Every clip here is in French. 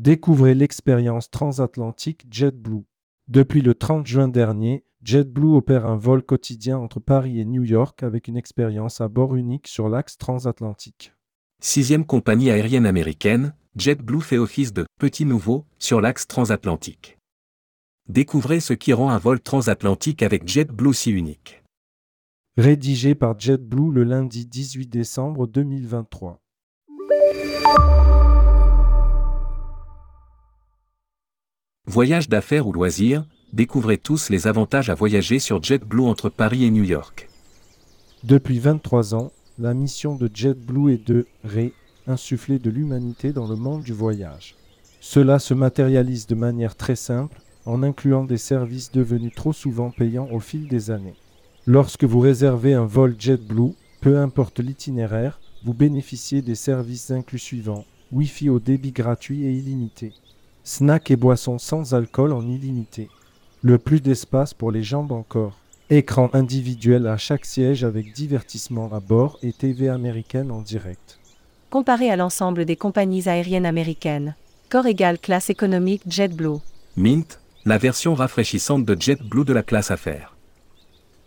Découvrez l'expérience transatlantique JetBlue. Depuis le 30 juin dernier, JetBlue opère un vol quotidien entre Paris et New York avec une expérience à bord unique sur l'axe transatlantique. Sixième compagnie aérienne américaine, JetBlue fait office de petit nouveau sur l'axe transatlantique. Découvrez ce qui rend un vol transatlantique avec JetBlue si unique. Rédigé par JetBlue le lundi 18 décembre 2023. Voyage d'affaires ou loisirs, découvrez tous les avantages à voyager sur JetBlue entre Paris et New York. Depuis 23 ans, la mission de JetBlue est de réinsuffler de l'humanité dans le monde du voyage. Cela se matérialise de manière très simple en incluant des services devenus trop souvent payants au fil des années. Lorsque vous réservez un vol JetBlue, peu importe l'itinéraire, vous bénéficiez des services inclus suivants Wi-Fi au débit gratuit et illimité, snacks et boissons sans alcool en illimité, le plus d'espace pour les jambes encore. Écran individuel à chaque siège avec divertissement à bord et TV américaine en direct. Comparé à l'ensemble des compagnies aériennes américaines. Corps égal classe économique JetBlue. Mint, la version rafraîchissante de JetBlue de la classe affaires.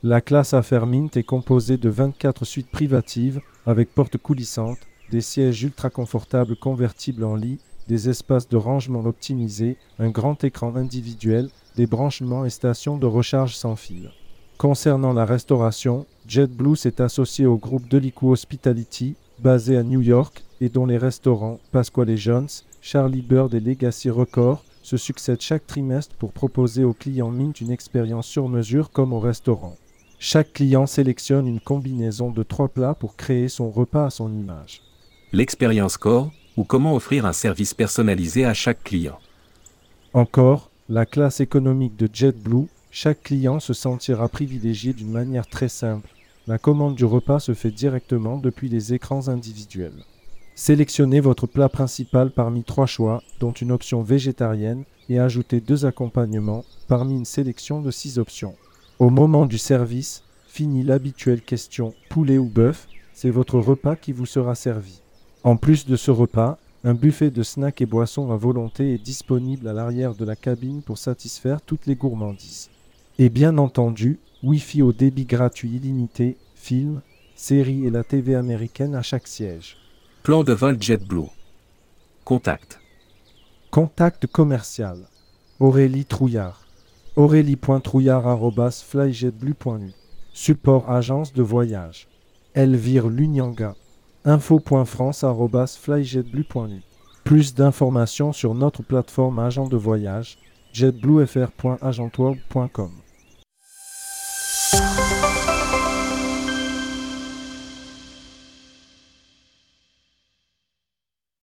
La classe affaires Mint est composée de 24 suites privatives avec portes coulissantes, des sièges ultra confortables convertibles en lit, des espaces de rangement optimisés, un grand écran individuel des branchements et stations de recharge sans fil. Concernant la restauration, JetBlue s'est associé au groupe Delico Hospitality, basé à New York, et dont les restaurants Pasquale Jones, Charlie Bird et Legacy Record se succèdent chaque trimestre pour proposer aux clients Mint une expérience sur mesure comme au restaurant. Chaque client sélectionne une combinaison de trois plats pour créer son repas à son image. L'expérience Core, ou comment offrir un service personnalisé à chaque client. Encore, la classe économique de JetBlue, chaque client se sentira privilégié d'une manière très simple. La commande du repas se fait directement depuis les écrans individuels. Sélectionnez votre plat principal parmi trois choix, dont une option végétarienne, et ajoutez deux accompagnements parmi une sélection de six options. Au moment du service, finit l'habituelle question poulet ou bœuf, c'est votre repas qui vous sera servi. En plus de ce repas, un buffet de snacks et boissons à volonté est disponible à l'arrière de la cabine pour satisfaire toutes les gourmandises. Et bien entendu, Wi-Fi au débit gratuit illimité, films, séries et la TV américaine à chaque siège. Plan de vol JetBlue. Contact. Contact commercial. Aurélie Trouillard. aurélie.trouillard.flyjetblue.nu Support agence de voyage. Elvire Lunyanga info.france.flyjetblue.nu. Plus d'informations sur notre plateforme agent de voyage jetbluefr.agentworld.com.